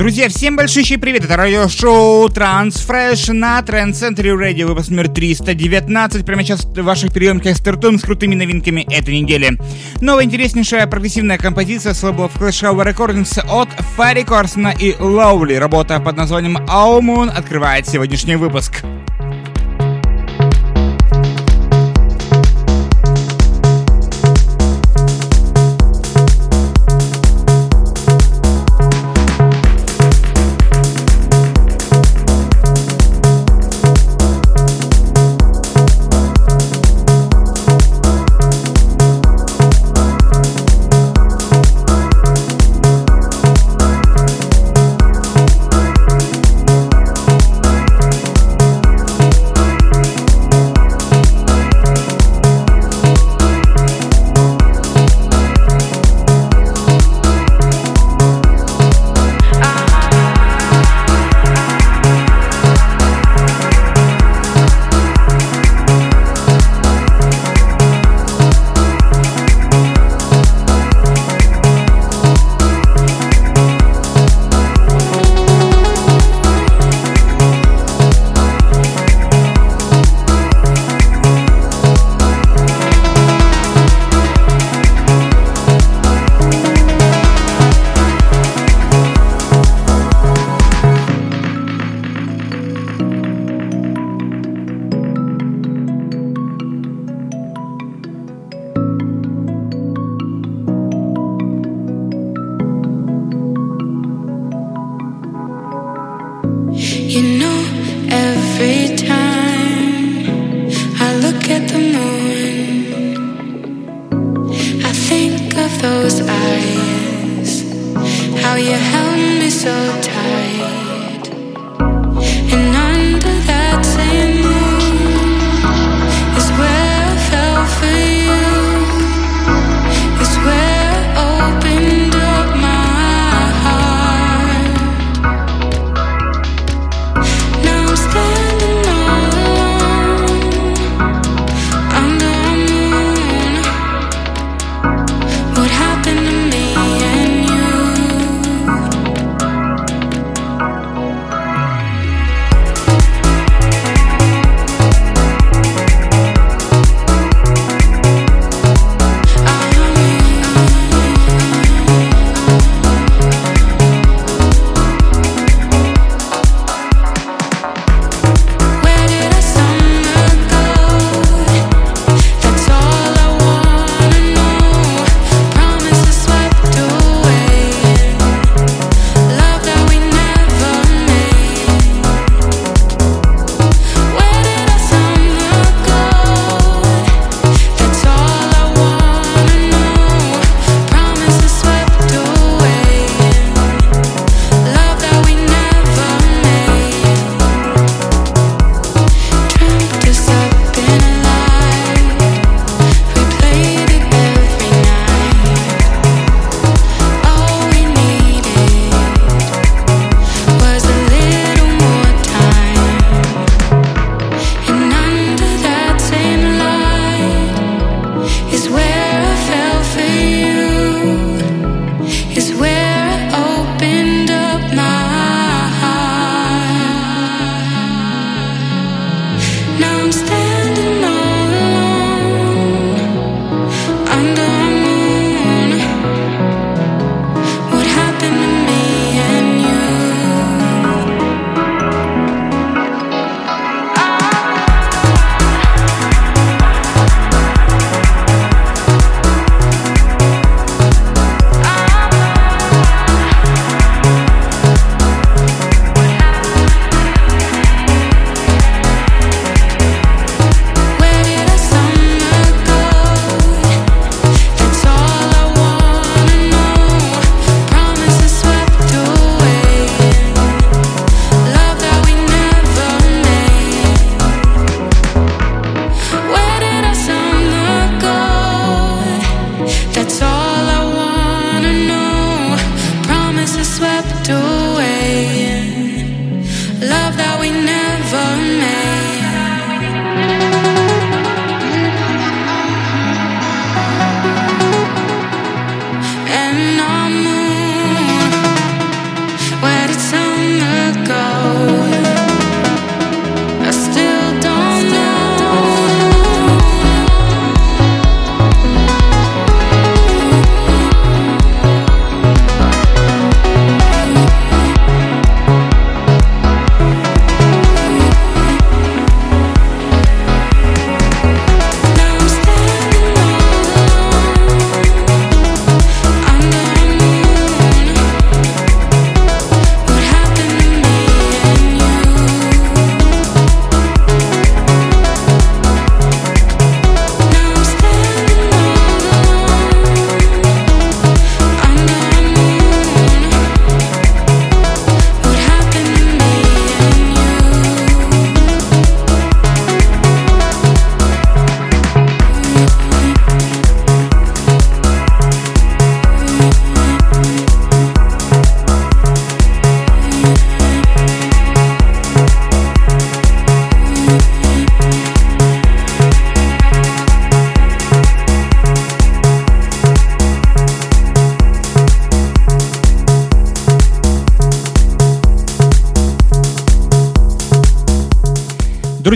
Друзья, всем большущий привет! Это радиошоу Transfresh на Trend Center Radio, выпуск номер 319. Прямо сейчас в ваших приемках стартуем с крутыми новинками этой недели. Новая интереснейшая прогрессивная композиция с лейблов Clash Recordings от Фарри Корсона и Лоули. Работа под названием Aumon открывает сегодняшний выпуск.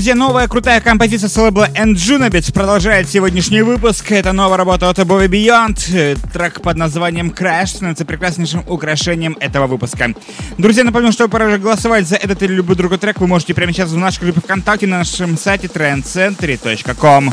Друзья, новая крутая композиция с лейбла Enjunabits продолжает сегодняшний выпуск. Это новая работа от Above Beyond. Трек под названием Crash становится прекраснейшим украшением этого выпуска. Друзья, напомню, что пора голосовать за этот или любой другой трек вы можете прямо сейчас в нашей группе ВКонтакте на нашем сайте trendcentry.com.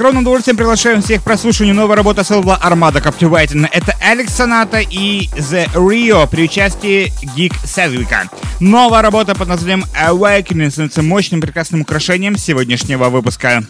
огромным удовольствием приглашаем всех к прослушиванию новой работы лейбла Armada Captivating. Это Алекс Соната и The Rio при участии Гик Седвика. Новая работа под названием Awakening становится мощным прекрасным украшением сегодняшнего выпуска.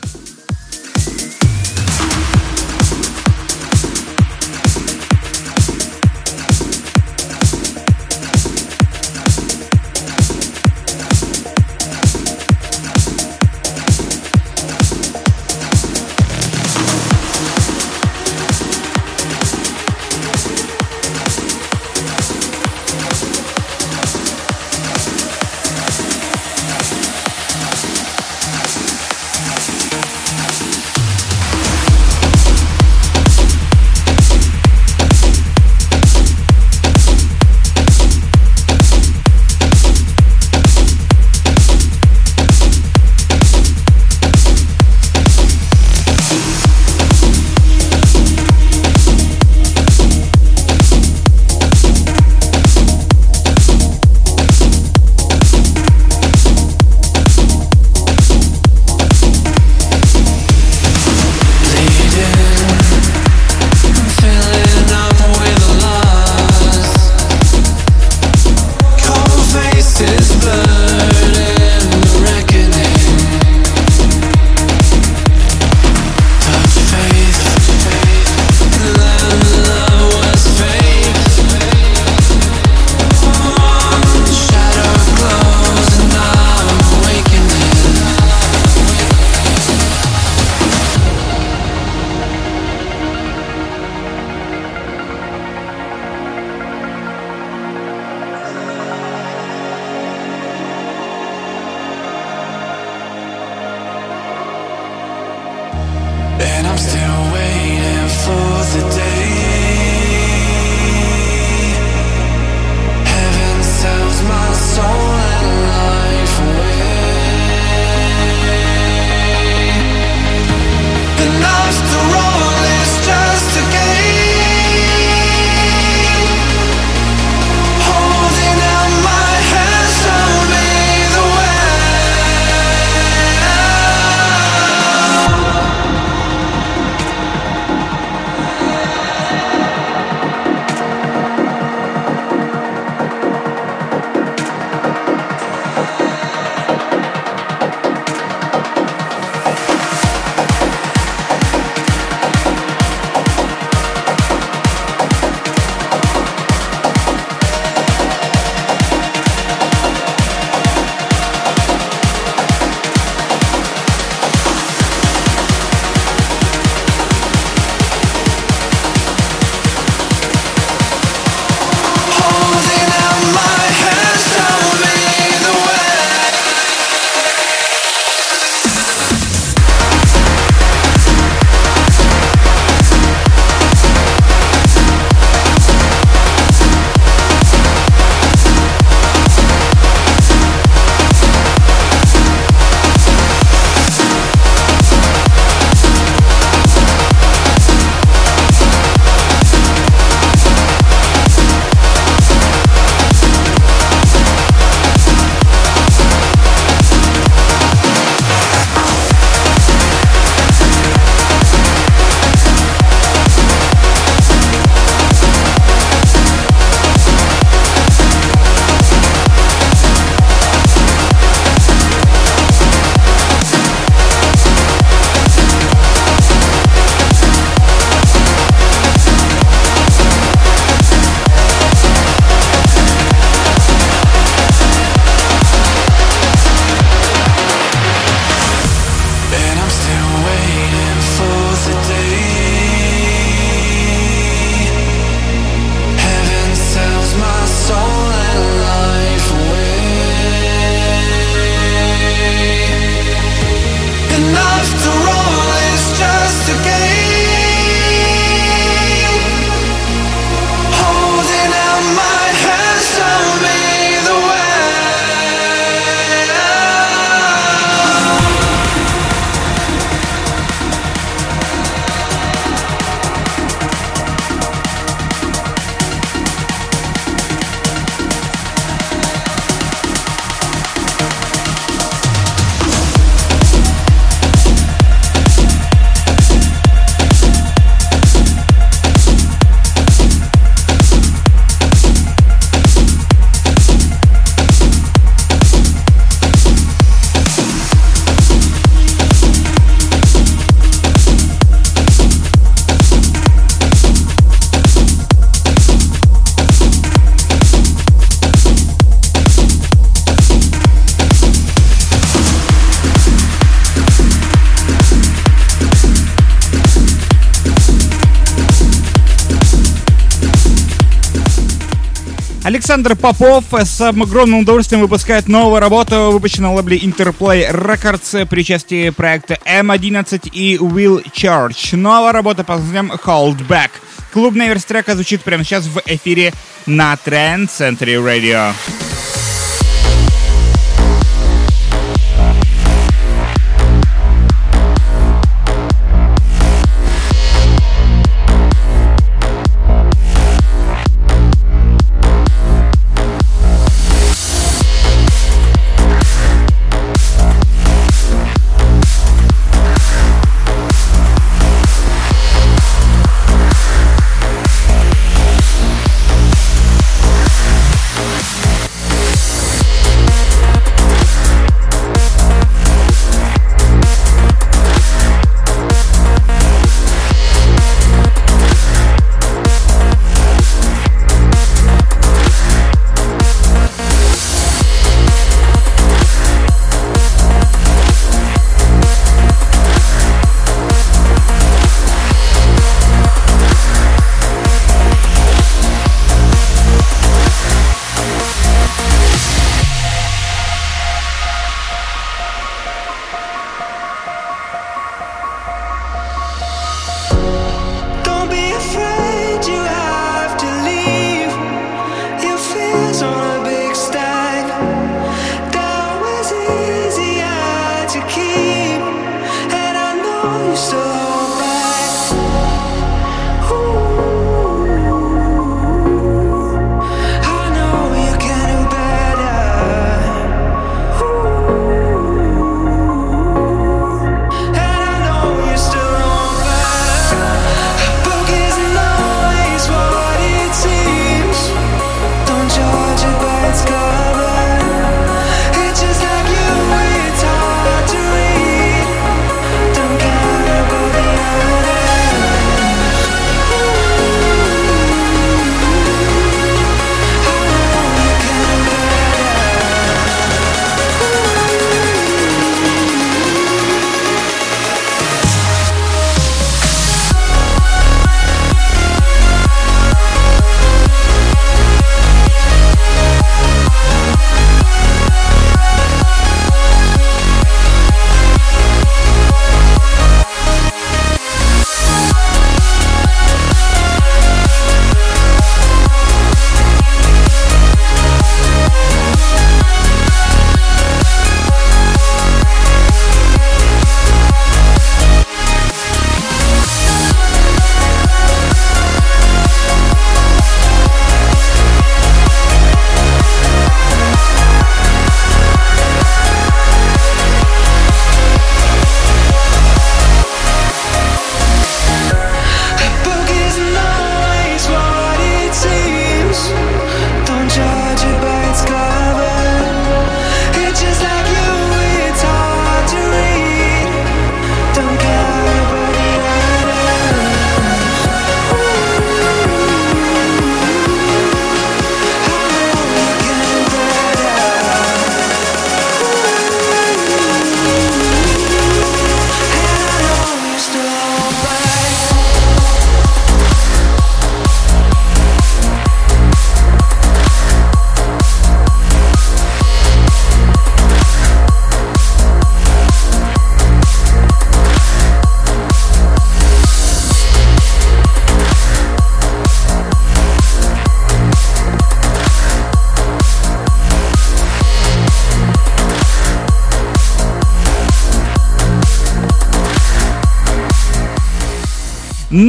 Александр Попов с огромным удовольствием выпускает новую работу, выпущенную на лейбле Interplay Records при части проекта M11 и Will Church. Новая работа под названием Hold Back. Клубная версия трека звучит прямо сейчас в эфире на Trend Century Radio.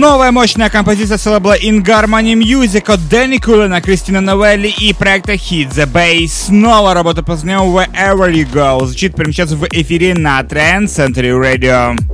Новая мощная композиция с лейбла In Harmony Music от Дэнни Кулена, Кристина Новелли и проекта Hit the Bass. Снова работа по Wherever You Go. Звучит прямо сейчас в эфире на Trend Century Radio.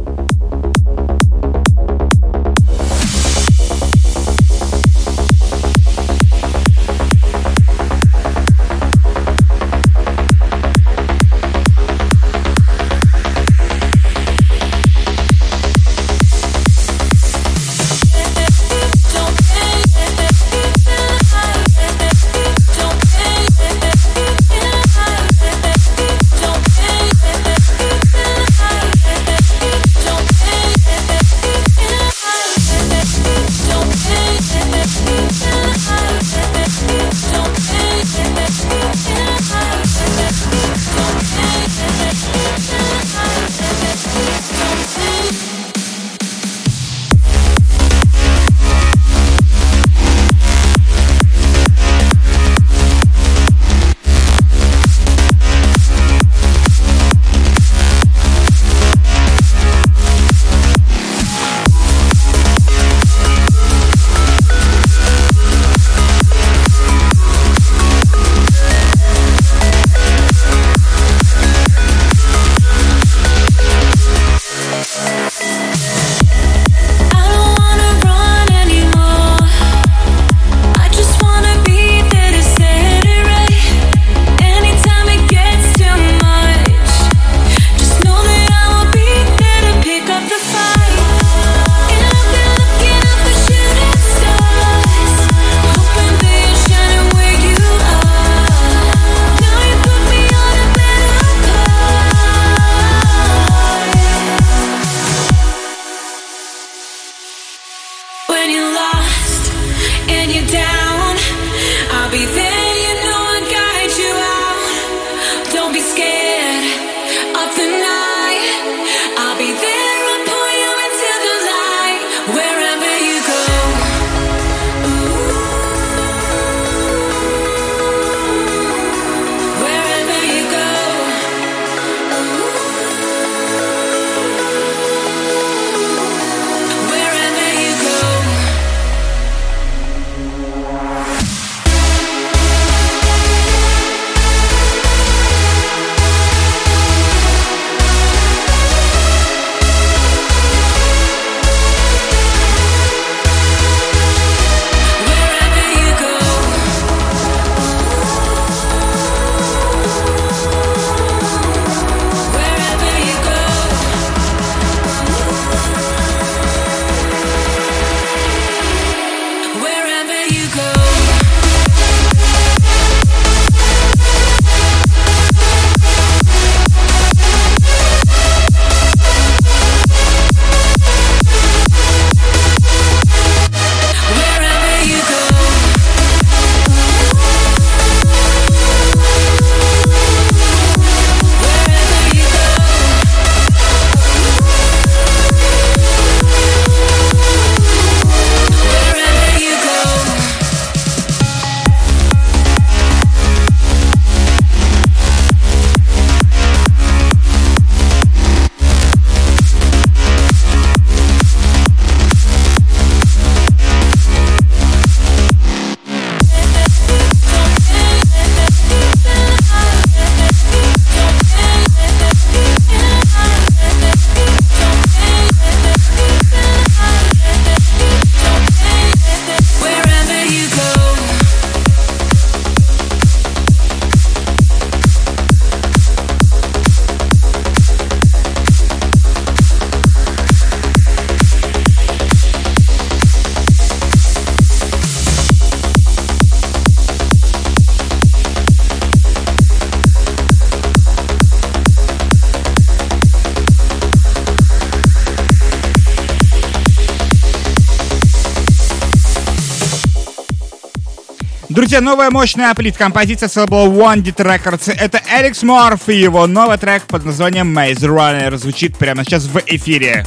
Друзья, новая мощная плит композиция с лейбла One Dit Records. Это Эрикс Морф и его новый трек под названием Maze Runner звучит прямо сейчас в эфире.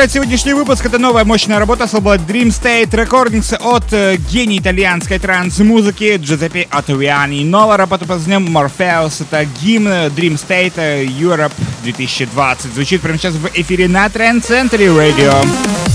Продолжает сегодняшний выпуск. Это новая мощная работа с лейбла Dream State Recordings от э, гений итальянской транс-музыки Джузеппе Оттовиани. Новая работа под названием Morpheus. Это гимн Dream State Europe 2020. Звучит прямо сейчас в эфире на Trend Century Radio.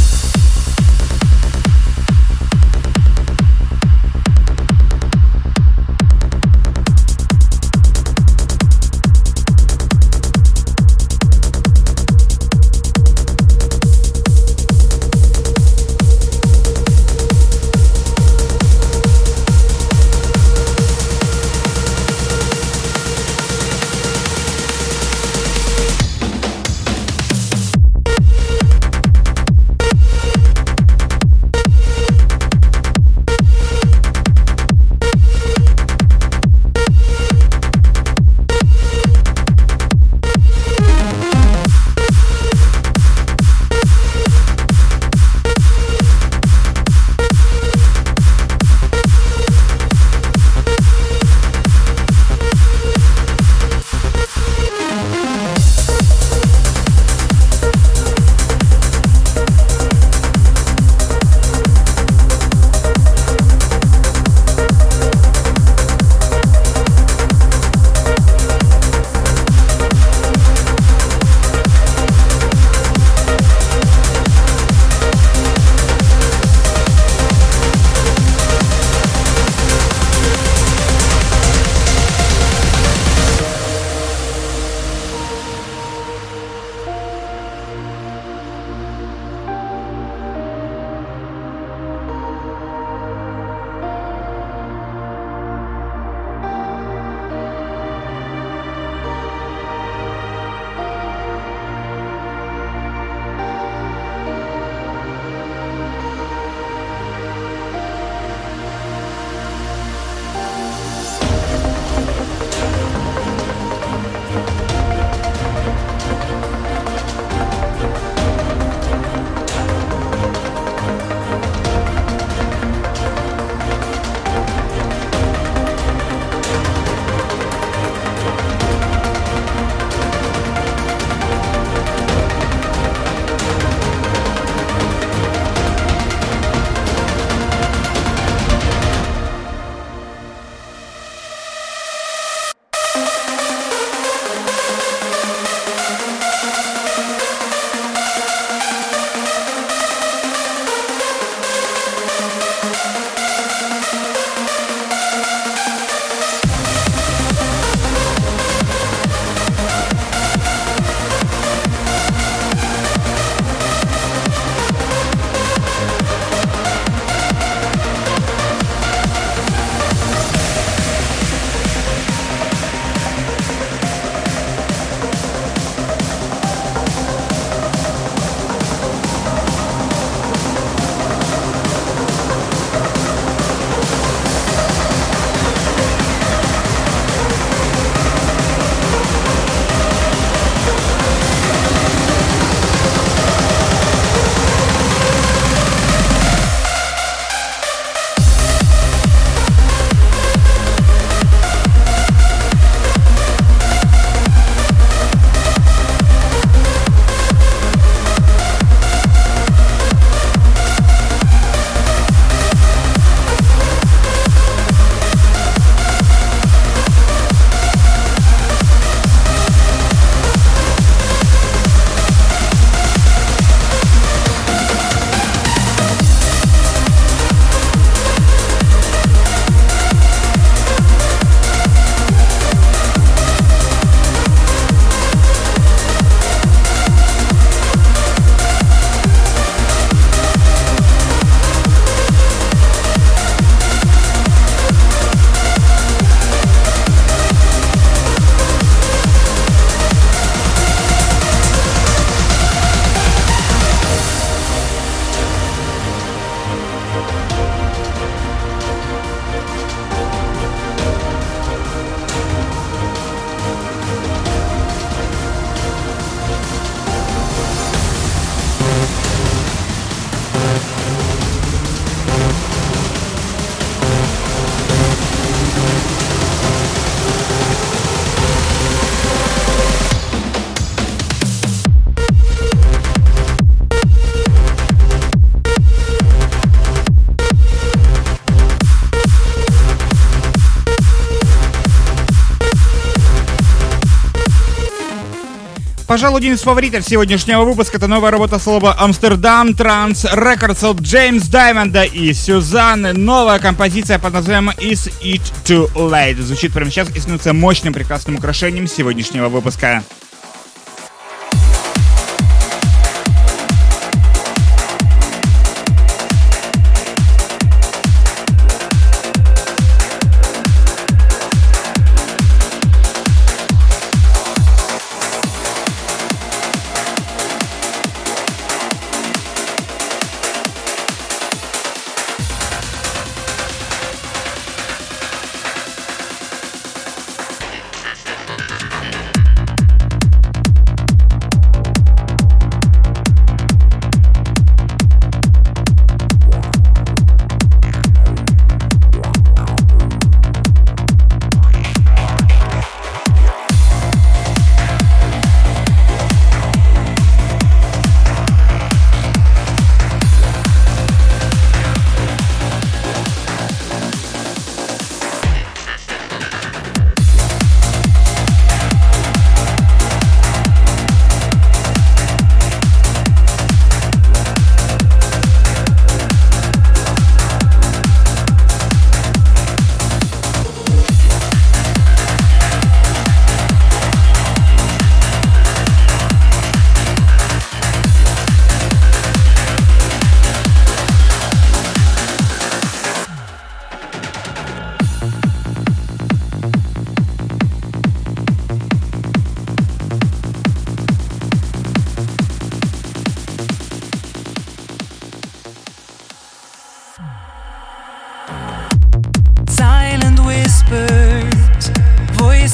Пожалуй, один из фаворитов сегодняшнего выпуска это новая работа слова Амстердам Транс Рекордс от Джеймс Даймонда и Сюзанны. Новая композиция под названием Is It Too Late. Звучит прямо сейчас и становится мощным прекрасным украшением сегодняшнего выпуска.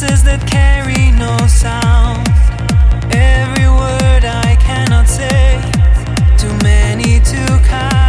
voices that carry no sound. Every word I cannot say, too many to count.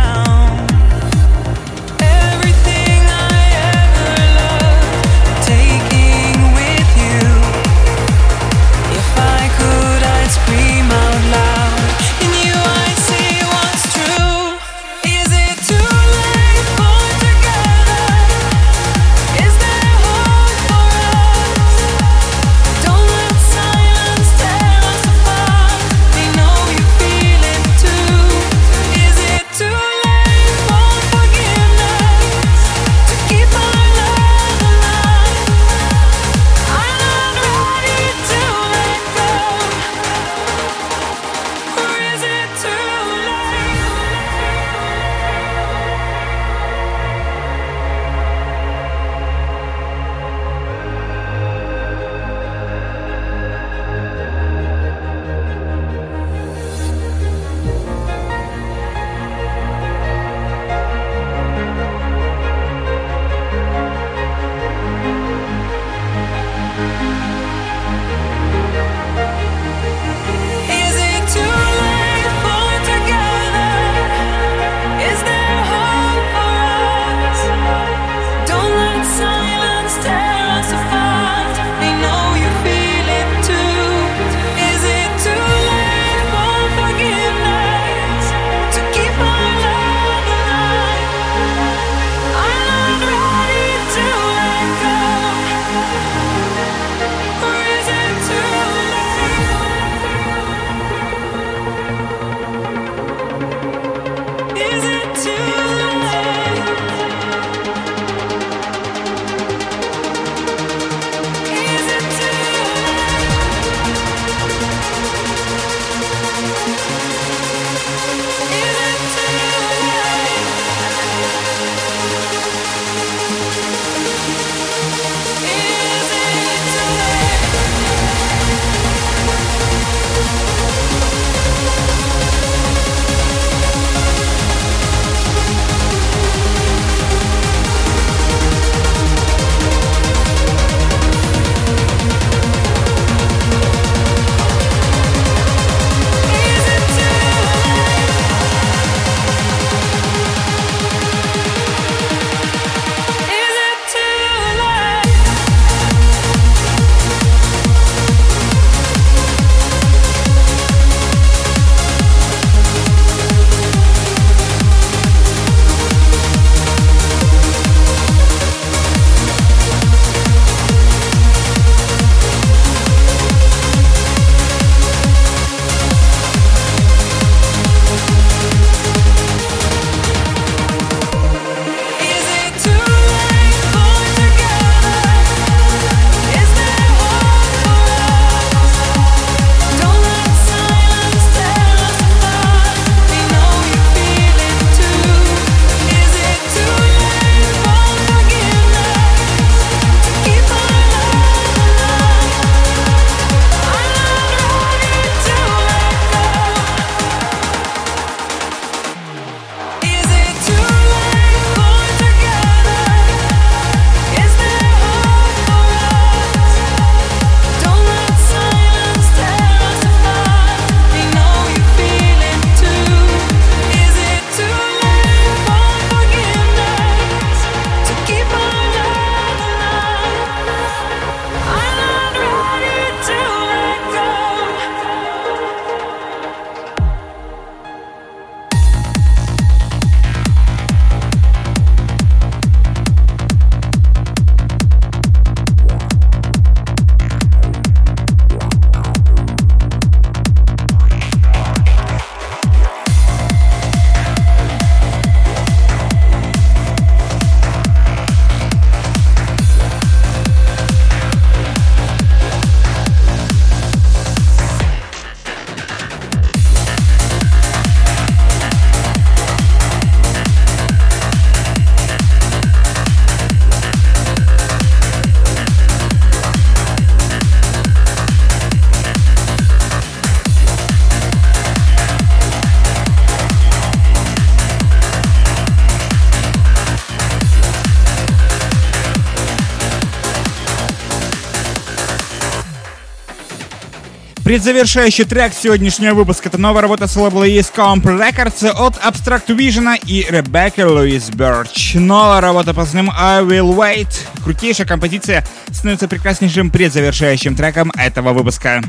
Предзавершающий трек сегодняшнего выпуска — это новая работа с лейбла East Comp Records от Abstract Vision и Ребекка Луис Берч. Новая работа под названием I Will Wait. Крутейшая композиция становится прекраснейшим предзавершающим треком этого выпуска.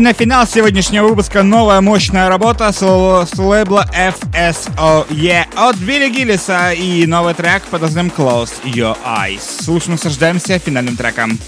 И на финал сегодняшнего выпуска новая мощная работа с, с лейбла FSOE от Билли Гиллиса и новый трек под названием Close Your Eyes. Слушаем, наслаждаемся финальным треком.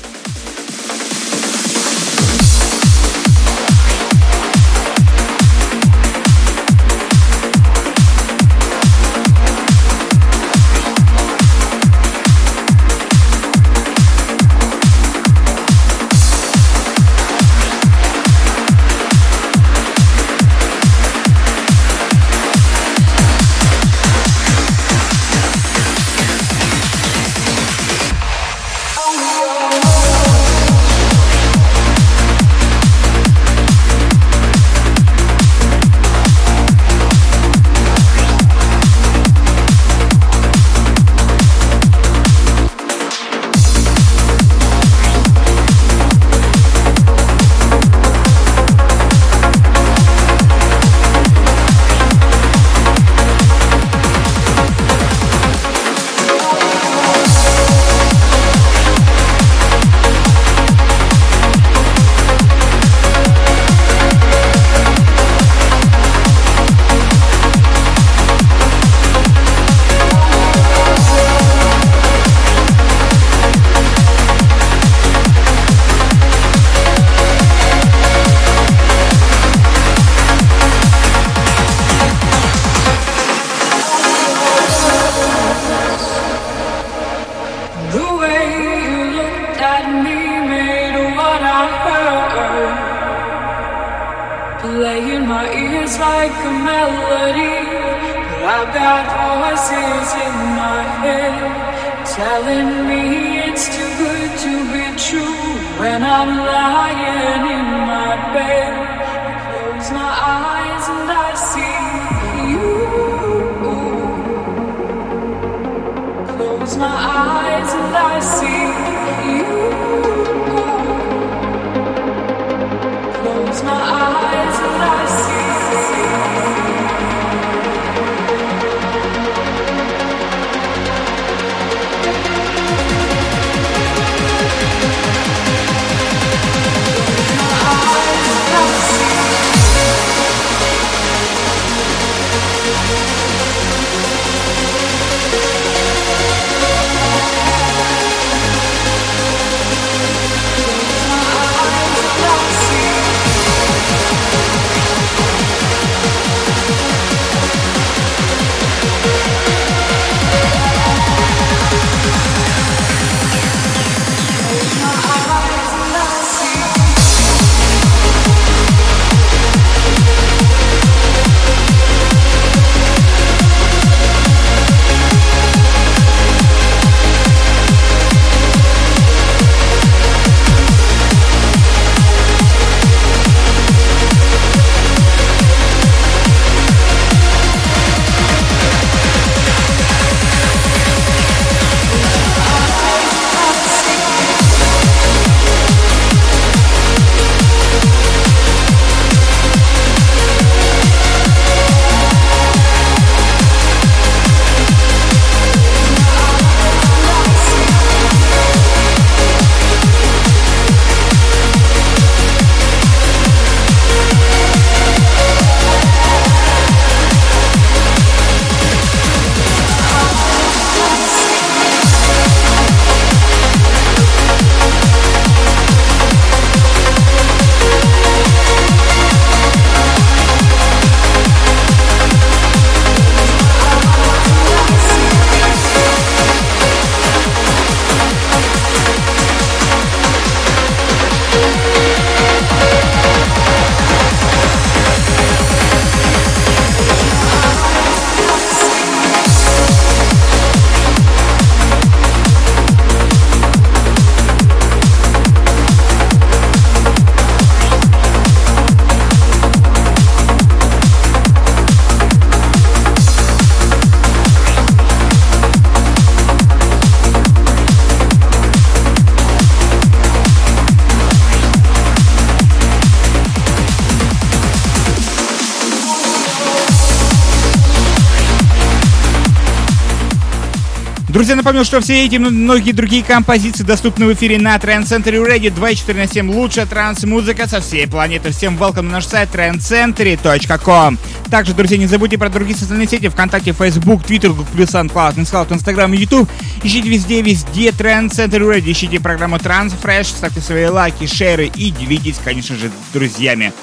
Друзья, напомню, что все эти и многие другие композиции доступны в эфире на Trend Century Radio 24 на 7. Лучшая транс-музыка со всей планеты. Всем welcome на наш сайт trendcentury.com. Также, друзья, не забудьте про другие социальные сети ВКонтакте, Facebook, Twitter, Google+, SoundCloud, Instagram и YouTube. Ищите везде, везде Trend Century Radio. Ищите программу Transfresh, ставьте свои лайки, шеры и делитесь, конечно же, друзьями.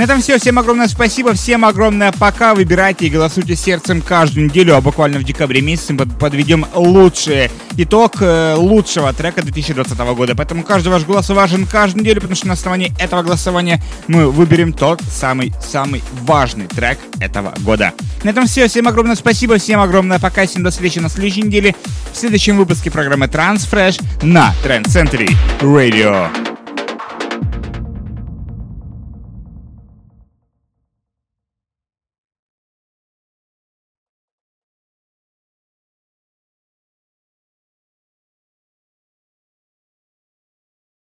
На этом все. Всем огромное спасибо, всем огромное пока. Выбирайте и голосуйте сердцем каждую неделю, а буквально в декабре месяце мы подведем лучший итог э, лучшего трека 2020 года. Поэтому каждый ваш голос важен каждую неделю, потому что на основании этого голосования мы выберем тот самый-самый важный трек этого года. На этом все. Всем огромное спасибо, всем огромное пока. Всем до встречи на следующей неделе в следующем выпуске программы Transfresh на Trend Century Radio.